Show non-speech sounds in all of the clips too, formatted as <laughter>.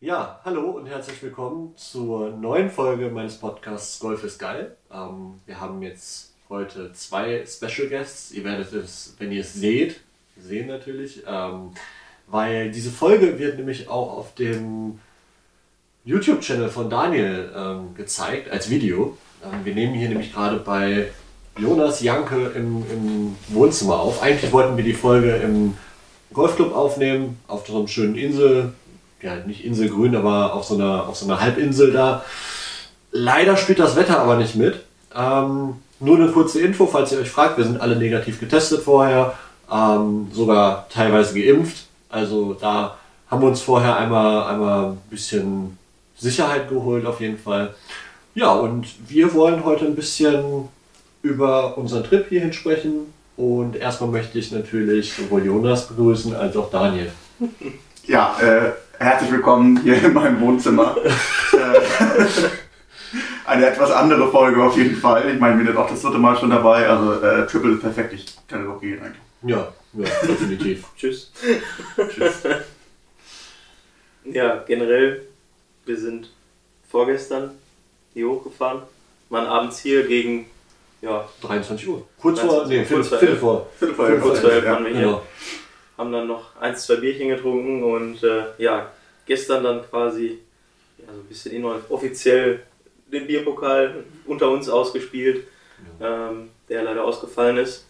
Ja, hallo und herzlich willkommen zur neuen Folge meines Podcasts Golf ist geil. Ähm, wir haben jetzt heute zwei Special Guests. Ihr werdet es, wenn ihr es seht, sehen natürlich, ähm, weil diese Folge wird nämlich auch auf dem YouTube-Channel von Daniel ähm, gezeigt als Video. Ähm, wir nehmen hier nämlich gerade bei Jonas Janke im, im Wohnzimmer auf. Eigentlich wollten wir die Folge im Golfclub aufnehmen, auf so einem schönen Insel, ja nicht Inselgrün, aber auf so einer, auf so einer Halbinsel da. Leider spielt das Wetter aber nicht mit. Ähm, nur eine kurze Info, falls ihr euch fragt, wir sind alle negativ getestet vorher, ähm, sogar teilweise geimpft. Also da haben wir uns vorher einmal, einmal ein bisschen Sicherheit geholt auf jeden Fall. Ja, und wir wollen heute ein bisschen über unseren Trip hierhin sprechen. Und erstmal möchte ich natürlich sowohl Jonas begrüßen als auch Daniel. Ja, äh, herzlich willkommen hier in meinem Wohnzimmer. Äh, <laughs> Eine etwas andere Folge auf jeden Fall. Ich meine, wir sind auch das dritte Mal schon dabei. Also äh, Triple ist perfekt. Ich kann es auch gehen eigentlich. Ja, ja, definitiv. <laughs> Tschüss. Tschüss. Ja, generell, wir sind vorgestern hier hochgefahren, waren abends hier gegen, ja, 23 Uhr. Kurz vor, nee, Viertel, vor Viertel vor. Viertel vor elf. Ja, waren wir hier, Genau. Haben dann noch eins, zwei Bierchen getrunken und äh, ja, gestern dann quasi ja, so ein bisschen inoffiziell den Bierpokal unter uns ausgespielt, ähm, der leider ausgefallen ist.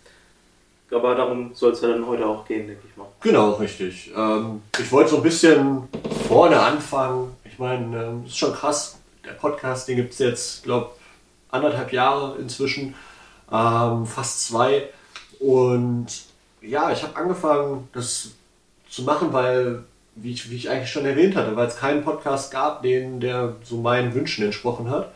Aber darum soll es ja dann heute auch gehen, denke ich mal. Genau, richtig. Ähm, ich wollte so ein bisschen vorne anfangen. Ich meine, ähm, es ist schon krass. Der Podcast, den gibt es jetzt, glaube anderthalb Jahre inzwischen, ähm, fast zwei. Und ja, ich habe angefangen, das zu machen, weil, wie ich, wie ich eigentlich schon erwähnt hatte, weil es keinen Podcast gab, den, der so meinen Wünschen entsprochen hat.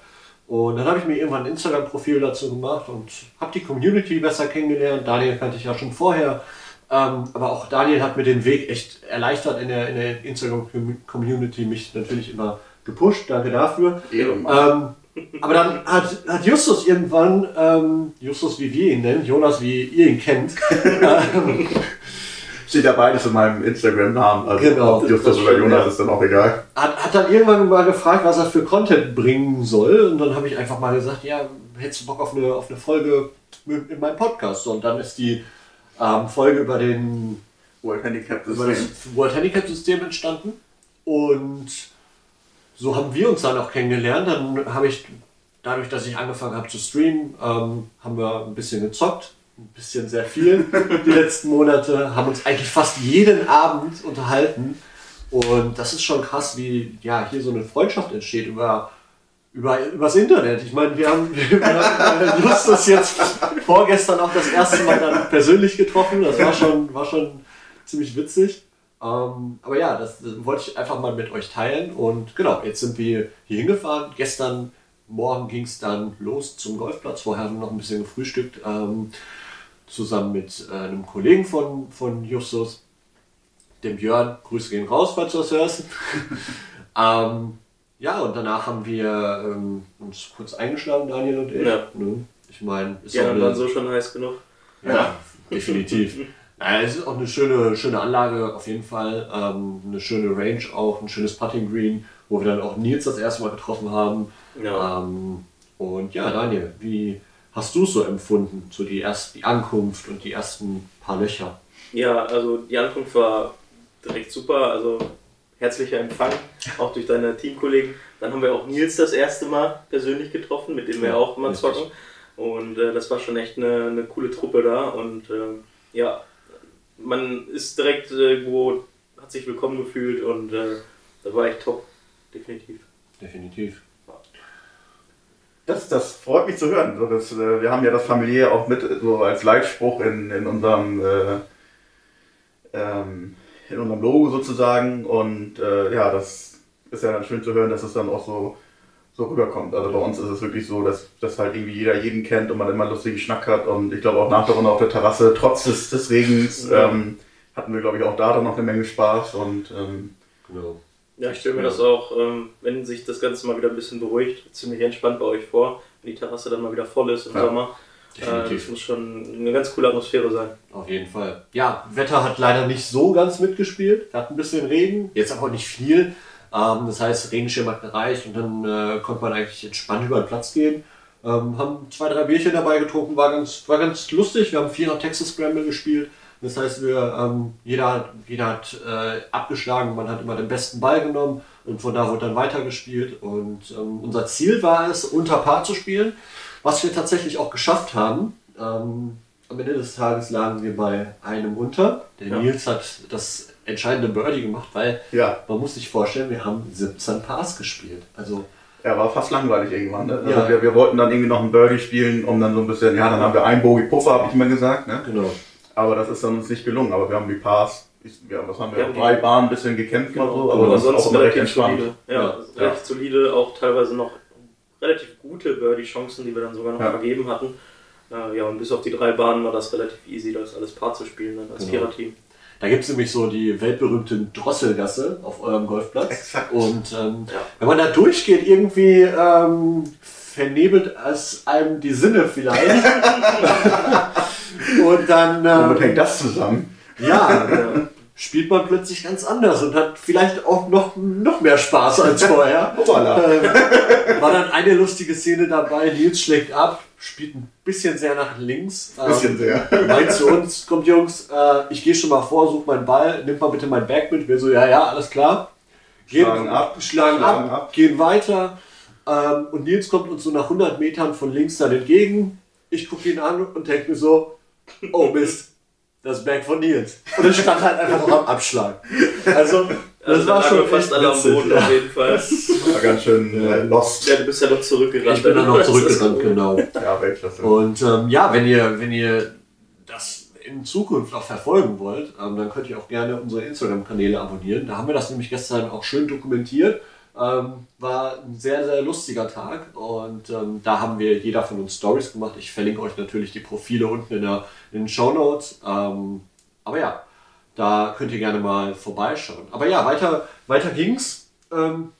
Und dann habe ich mir irgendwann ein Instagram-Profil dazu gemacht und habe die Community besser kennengelernt. Daniel kannte ich ja schon vorher. Ähm, aber auch Daniel hat mir den Weg echt erleichtert in der, in der Instagram-Community, mich natürlich immer gepusht. Danke dafür. Ehrenmann. Ähm, aber dann hat, hat Justus irgendwann, ähm, Justus wie wir ihn nennen, Jonas wie ihr ihn kennt, ähm, <laughs> Steht ja beides in meinem Instagram-Namen. Also Genau. ob Justus oder Jonas ist dann auch egal. hat, hat dann irgendwann mal gefragt, was er für Content bringen soll. Und dann habe ich einfach mal gesagt, ja, hättest du Bock auf eine, auf eine Folge mit- in meinem Podcast? Und dann ist die ähm, Folge über, den, World Handicap über das System. World Handicap System entstanden. Und so haben wir uns dann auch kennengelernt. Dann habe ich, dadurch, dass ich angefangen habe zu streamen, ähm, haben wir ein bisschen gezockt. Ein bisschen sehr viel <laughs> die letzten Monate. Haben uns eigentlich fast jeden Abend unterhalten. Und das ist schon krass, wie ja, hier so eine Freundschaft entsteht über, über, übers Internet. Ich meine, wir haben, <laughs> wir haben äh, Justus jetzt vorgestern auch das erste Mal dann persönlich getroffen. Das war schon, war schon ziemlich witzig. Ähm, aber ja, das, das wollte ich einfach mal mit euch teilen. Und genau, jetzt sind wir hier hingefahren. Gestern Morgen ging es dann los zum Golfplatz. Vorher haben wir noch ein bisschen gefrühstückt. Ähm, zusammen mit äh, einem Kollegen von, von Justus, dem Björn. Grüße gehen raus, falls du das hörst. <laughs> ähm, ja, und danach haben wir ähm, uns kurz eingeschlagen, Daniel und ich. Ja. Ne? Ich meine, ist auch anderen eine- waren so schon heiß genug. ja, definitiv. <laughs> Naja, es ist auch eine schöne, schöne Anlage auf jeden Fall. Ähm, eine schöne Range auch, ein schönes Putting Green, wo wir dann auch Nils das erste Mal getroffen haben. Ja. Ähm, und ja, Daniel, wie hast du es so empfunden? So die erst die Ankunft und die ersten paar Löcher. Ja, also die Ankunft war direkt super, also herzlicher Empfang, auch durch deine Teamkollegen. Dann haben wir auch Nils das erste Mal persönlich getroffen, mit dem wir Ja, auch immer richtig. zocken. Und äh, das war schon echt eine, eine coole Truppe da. Und ähm, ja, man ist direkt irgendwo, hat sich willkommen gefühlt und äh, das war echt top, definitiv. Definitiv. Das, das freut mich zu hören. So, das, äh, wir haben ja das familiär auch mit so als Leitspruch in, in unserem äh, ähm, in unserem Logo sozusagen. Und äh, ja, das ist ja dann schön zu hören, dass es dann auch so, so rüberkommt. Also bei uns ist es wirklich so, dass, dass halt irgendwie jeder jeden kennt und man immer lustigen Schnack hat. Und ich glaube auch nach der Runde auf der Terrasse, trotz des, des Regens, Ja. ähm, hatten wir glaube ich auch da dann noch eine Menge Spaß. Und ähm, Genau. Ja, ich stelle mir das auch, ähm, wenn sich das Ganze mal wieder ein bisschen beruhigt, ziemlich entspannt bei euch vor, wenn die Terrasse dann mal wieder voll ist im Ja, Sommer. Äh, Definitiv. das muss schon eine ganz coole Atmosphäre sein. Auf jeden Fall. Ja, Wetter hat leider nicht so ganz mitgespielt. Hatten ein bisschen Regen, jetzt aber nicht viel. Ähm, das heißt, Regenschirm hat gereicht und dann äh, konnte man eigentlich entspannt über den Platz gehen. Ähm, haben zwei, drei Bierchen dabei getrunken, war ganz, war ganz lustig. Wir haben Vierer Texas Scramble gespielt. Das heißt, wir, ähm, jeder, jeder hat äh, abgeschlagen, man hat immer den besten Ball genommen und von da wurde dann weitergespielt. Und ähm, unser Ziel war es, unter Paar zu spielen, was wir tatsächlich auch geschafft haben. Ähm, am Ende des Tages lagen wir bei einem unter. Der Ja. Nils hat das entscheidende Birdie gemacht, weil Ja, man muss sich vorstellen, wir haben 17 Pars gespielt. Also er war fast langweilig irgendwann. Ne? Also Ja. wir, wir wollten dann irgendwie noch einen Birdie spielen, um dann so ein bisschen, ja, dann haben wir einen Bogie Puffer, habe ich immer gesagt. Ne? genau. Aber das ist dann uns nicht gelungen. Aber wir haben die Pars, ja, was haben wir, haben drei Bahnen ein bisschen gekämpft mal so, aber aber sonst recht relativ entspannt. solide. Ja, Ja. relativ solide, auch teilweise noch relativ gute Birdie-Chancen, die wir dann sogar noch Ja. vergeben hatten. Äh, ja, und bis auf die drei Bahnen war das relativ easy, das alles Paar zu spielen, dann als Genau. Viererteam. Da gibt es nämlich so die weltberühmte Drosselgasse auf eurem Golfplatz. Exakt. Und ähm, Ja. wenn man da durchgeht, irgendwie ähm, vernebelt es einem die Sinne vielleicht. <laughs> <laughs> und dann Womit ähm, hängt das zusammen? ja, Ja. Spielt man plötzlich ganz anders und hat vielleicht auch noch, noch mehr Spaß als vorher. <laughs> Ähm, war dann eine lustige Szene dabei, Nils schlägt ab, spielt ein bisschen sehr nach links. Ähm, Bisschen sehr. meint zu uns, kommt Jungs, äh, ich gehe schon mal vor, such meinen Ball, nimmt mal bitte mein Bag mit. Wir so, ja, ja, alles klar. Gehen, Schlagen ab, schlagen, schlagen ab, ab. gehen weiter. Ähm, und Nils kommt uns so nach 100 Metern von links dann entgegen. Ich gucke ihn an und denke mir so, oh Mist, das Bag von Nils. Und es stand halt einfach noch am Abschlag. Also, das Also war schon fast alle am. Boden Ja. auf jeden Fall. War ganz schön äh, lost. Ja, du bist ja noch zurückgerannt. Ich bin dann noch zurückgerannt, genau. Ja, Weltklasse. Und ähm, ja, wenn ihr, wenn ihr das in Zukunft auch verfolgen wollt, ähm, dann könnt ihr auch gerne unsere Instagram-Kanäle abonnieren. Da haben wir das nämlich gestern auch schön dokumentiert. Ähm, war ein sehr, sehr lustiger Tag und ähm, da haben wir jeder von uns Stories gemacht. Ich verlinke euch natürlich die Profile unten in, der, in den Show Notes. Ähm, aber ja, da könnt ihr gerne mal vorbeischauen. Aber ja, weiter, weiter ging's. Ähm,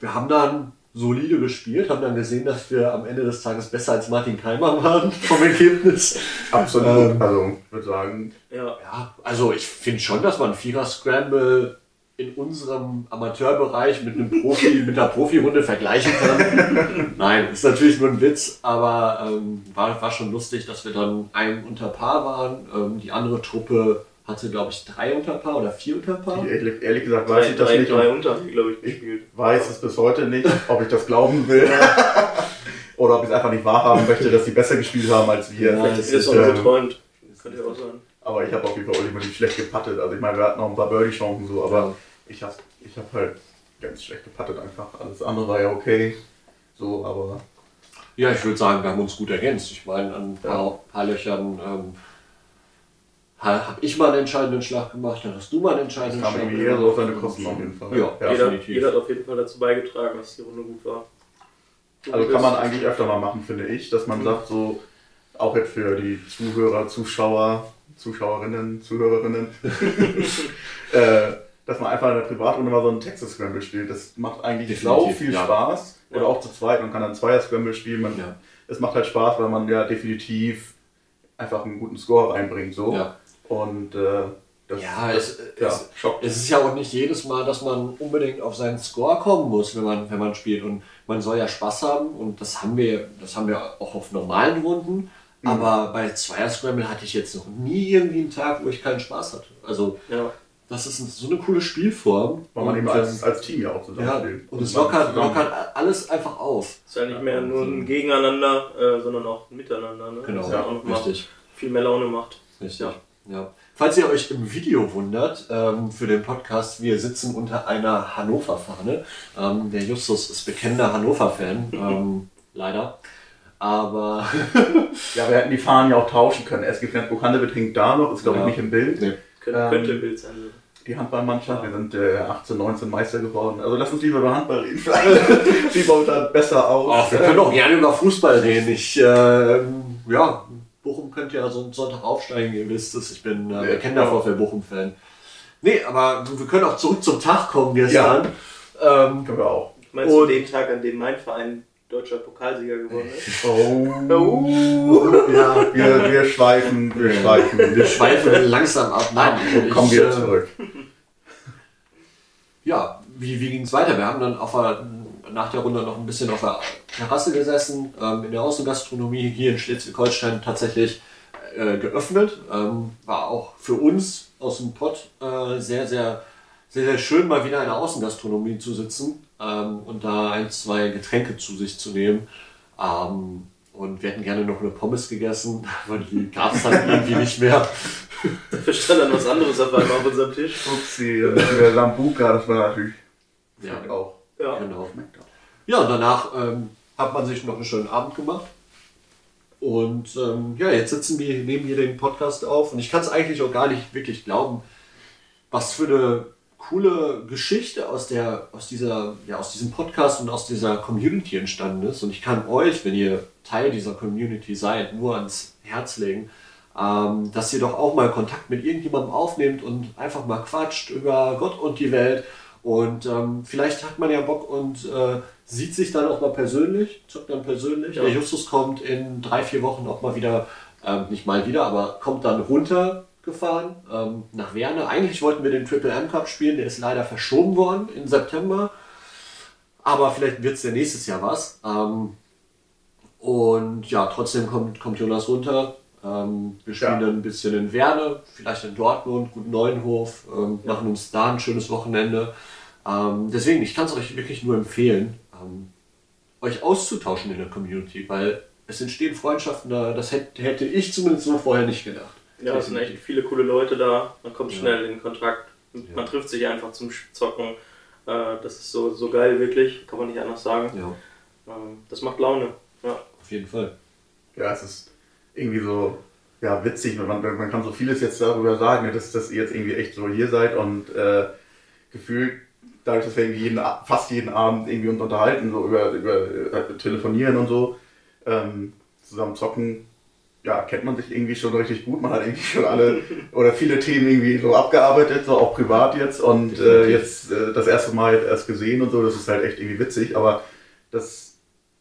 wir haben dann solide gespielt, haben dann gesehen, dass wir am Ende des Tages besser als Martin Keimer waren <laughs> vom Ergebnis. Absolut. Ähm, also, ich würde sagen, Ja, Ja, also ich finde schon, dass man Vierer Scramble in unserem Amateurbereich mit einem Profi, <laughs> mit einer Profi-Runde vergleichen kann. Nein, ist natürlich nur ein Witz, aber ähm, war, war schon lustig, dass wir dann ein unter Paar waren. Ähm, die andere Truppe hatte, glaube ich, drei unter Paar oder vier unter Paar. ehrlich, ehrlich gesagt weiß drei, ich das drei, nicht. drei unter, glaube ich, gespielt. weiß es bis heute nicht, <laughs> ob ich das glauben will. <laughs> Oder ob ich es einfach nicht wahrhaben möchte, dass sie besser gespielt haben als wir. Ja, Vielleicht ist ist, auch geträumt. Könnte ja auch sein. Aber ich habe auf jeden Fall ultimativ schlecht gepattet. Also ich meine, wir hatten noch ein paar Birdie-Chancen so, aber Ja. ich habe ich hab halt ganz schlecht gepattet einfach. Alles andere war ja okay. So, aber Ja, ich würde sagen, wir haben uns gut ergänzt. Ich meine, an ein paar, paar Löchern ähm, habe ich mal einen entscheidenden Schlag gemacht, dann hast du mal einen entscheidenden kam Schlag irgendwie eher so auf seine Kosten auf jeden Fall. Ja, jeder, definitiv. jeder hat auf jeden Fall dazu beigetragen, dass die Runde gut war. Du Also kann man eigentlich öfter mal machen, finde ich, dass man sagt, so, auch jetzt für die Zuhörer, Zuschauer, Zuschauerinnen, Zuhörerinnen, <laughs> äh, dass man einfach in der Privatrunde mal so einen Texas Scramble spielt. Das macht eigentlich Definitiv, sau viel ja. Spaß. Oder auch zu zweit, man kann dann Zweier Scramble spielen. Man, Ja. Es macht halt Spaß, weil man ja definitiv einfach einen guten Score reinbringt. So. Ja. Und äh, das, Ja, das es, ja, es, es ist ja auch nicht jedes Mal, dass man unbedingt auf seinen Score kommen muss, wenn man, wenn man spielt. Und man soll ja Spaß haben und das haben wir, das haben wir auch auf normalen Runden. Mhm. Aber bei Zweier Scramble hatte ich jetzt noch nie irgendwie einen Tag, wo ich keinen Spaß hatte. Also Ja, das ist so eine coole Spielform. Weil man Und, eben als, ähm, als Team ja auch zusammen ja, spielt. und es man lockert, lockert alles einfach auf. ist ja nicht mehr nur ein Gegeneinander, äh, sondern auch ein Miteinander. Ne? Genau, Das ja auch richtig. viel mehr Laune macht. Richtig. Ja. Ja. Falls ihr euch im Video wundert, ähm, für den Podcast, wir sitzen unter einer Hannover-Fahne. Ähm, der Justus ist bekennender Hannover-Fan, <laughs> ähm, leider. Aber <laughs> Ja, wir hätten die Fahnen ja auch tauschen können. SG Flensburg Handewitt hängt da noch, ist glaube ich Ja. nicht im Bild. Nee. Könnte, Ähm, könnte Bild sein. Die Handballmannschaft, wir sind äh, 18, 19 Meister geworden. Also lass uns lieber über Handball reden. Vielleicht sieht man da besser aus. Ach, wir können auch gerne über Fußball reden. Ich, ähm, ja, Bochum könnte ja so einen Sonntag aufsteigen, ihr wisst es. Ich bin äh, Ja. bekennender VfL Bochum-Fan. Nee, aber wir können auch zurück zum Tag kommen gestern. Ähm, Können wir auch. Meinst du den Tag, an dem mein Verein deutscher Pokalsieger geworden ist? <laughs> Oh. ja, Wir, wir schweifen, wir Ja. Oh. schweifen. wir schweifen langsam ab. Nein, Kommen ich, wir äh, zurück. ja, wie, wie ging es weiter? Wir haben dann auf der, nach der Runde noch ein bisschen auf der Terrasse gesessen, ähm, in der Außengastronomie hier in Schleswig-Holstein tatsächlich äh, geöffnet. Ähm, war auch für uns aus dem Pott äh, sehr, sehr, sehr, sehr schön, mal wieder in der Außengastronomie zu sitzen ähm, und da ein, zwei Getränke zu sich zu nehmen. Ähm, und wir hätten gerne noch eine Pommes gegessen, <laughs> aber die gab es dann irgendwie nicht mehr. <laughs> Dafür stand dann was anderes auf einmal auf unserem Tisch. Upsi, der Lambuka, das war natürlich Ja, auch. Ja. genau. Ja, und danach ähm, hat man sich noch einen schönen Abend gemacht. Und ähm, ja, jetzt sitzen wir, nehmen hier den Podcast auf und ich kann es eigentlich auch gar nicht wirklich glauben, was für eine coole Geschichte aus, der, aus, dieser, ja, aus diesem Podcast und aus dieser Community entstanden ist. Und ich kann euch, wenn ihr Teil dieser Community seid, nur ans Herz legen, ähm, dass ihr doch auch mal Kontakt mit irgendjemandem aufnehmt und einfach mal quatscht über Gott und die Welt. Und ähm, vielleicht hat man ja Bock und äh, sieht sich dann auch mal persönlich, zockt dann persönlich. Ja. Der Justus kommt in drei, vier Wochen auch mal wieder, ähm, nicht mal wieder, aber kommt dann runtergefahren ähm, nach Werne. Eigentlich wollten wir den Triple M Cup spielen, der ist leider verschoben worden in September. Aber vielleicht wird es ja nächstes Jahr was. Ähm, und ja, trotzdem kommt, kommt Jonas runter. Ähm, wir spielen Ja. dann ein bisschen in Werne, vielleicht in Dortmund, Gut Neuenhof, ähm, machen uns da ein schönes Wochenende. Ähm, deswegen, ich kann es euch wirklich nur empfehlen, ähm, euch auszutauschen in der Community, weil es entstehen Freundschaften da, das hätte, hätte ich zumindest so vorher nicht gedacht. Ja, es sind echt viele coole Leute da. Man kommt Ja. schnell in Kontakt. Man trifft sich einfach zum Zocken. Äh, Das ist so, so geil, wirklich. Kann man nicht anders sagen. Ja, Ähm, Das macht Laune. Ja. auf jeden Fall. Ja, es ist irgendwie so ja, witzig. Man, man kann so vieles jetzt darüber sagen, ne, dass, dass ihr jetzt irgendwie echt so hier seid und äh, gefühlt, dadurch, dass wir irgendwie jeden, fast jeden Abend irgendwie uns unterhalten, so über, über äh, telefonieren und so, ähm, zusammen zocken, ja, kennt man sich irgendwie schon richtig gut. Man hat irgendwie schon alle oder viele Themen irgendwie so abgearbeitet, so auch privat jetzt. Und äh, jetzt äh, das erste Mal erst gesehen und so. Das ist halt echt irgendwie witzig, aber das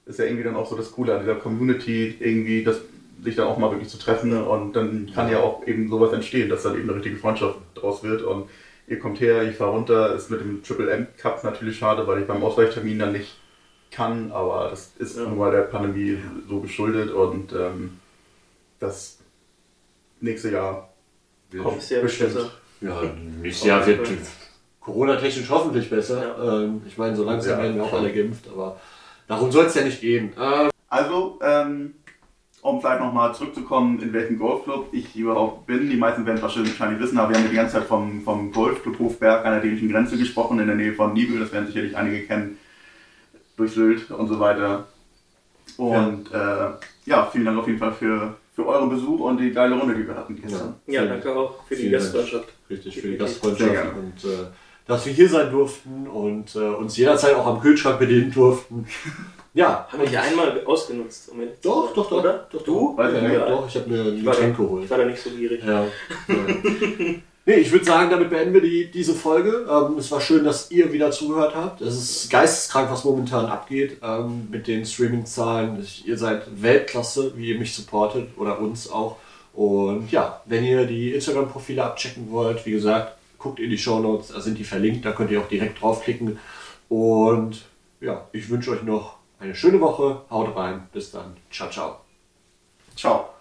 ist ja irgendwie dann auch so das Coole an dieser Community, irgendwie das, sich dann auch mal wirklich zu treffen. Und dann kann ja auch eben sowas entstehen, dass dann eben eine richtige Freundschaft draus wird. Und ihr kommt her, ich fahre runter, ist mit dem Triple M Cup natürlich schade, weil ich beim Ausweichtermin dann nicht kann, aber das ist Ja. nun mal der Pandemie so geschuldet. Und ähm, das nächste Jahr kommt Ist ja bestimmt. besser. Ja, nächstes Jahr wird. Corona-technisch hoffentlich besser. Ähm, ich meine, so langsam Ja, werden wir auch alle geimpft, aber darum soll es ja nicht gehen. Ähm, Also, ähm, um vielleicht nochmal zurückzukommen, in welchem Golfclub ich überhaupt bin. Die meisten werden es wahrscheinlich wissen, aber wir haben ja die ganze Zeit vom, vom Golfclub Hofberg an der dänischen Grenze gesprochen, in der Nähe von Nibel. Das werden sicherlich einige kennen, durch Sylt und so weiter. Und ja, äh, ja vielen Dank auf jeden Fall für, für euren Besuch und die geile Runde, die wir hatten gestern. Ja, danke auch für die. Gastfreundschaft. Richtig, für die Gastfreundschaft und äh, dass wir hier sein durften und äh, uns jederzeit auch am Kühlschrank bedienen durften. <laughs> Ja, Haben wir hier einmal ausgenutzt. Um doch, doch, doch. Oder? Doch, Du? Ja, nicht. doch, ich habe mir ein Getränk geholt. ich war da nicht so gierig. Ja. <laughs> Nee, ich würde sagen, damit beenden wir die, diese Folge. Ähm, es war schön, dass ihr wieder zugehört habt. Es ist geisteskrank, was momentan abgeht ähm, mit den Streaming-Zahlen. Ihr seid Weltklasse, wie ihr mich supportet oder uns auch. Und ja, wenn ihr die Instagram-Profile abchecken wollt, wie gesagt, guckt in die Shownotes, da sind die verlinkt, da könnt ihr auch direkt draufklicken. Und ja, ich wünsche euch noch eine schöne Woche. Haut rein. Bis dann. Ciao, ciao. Ciao.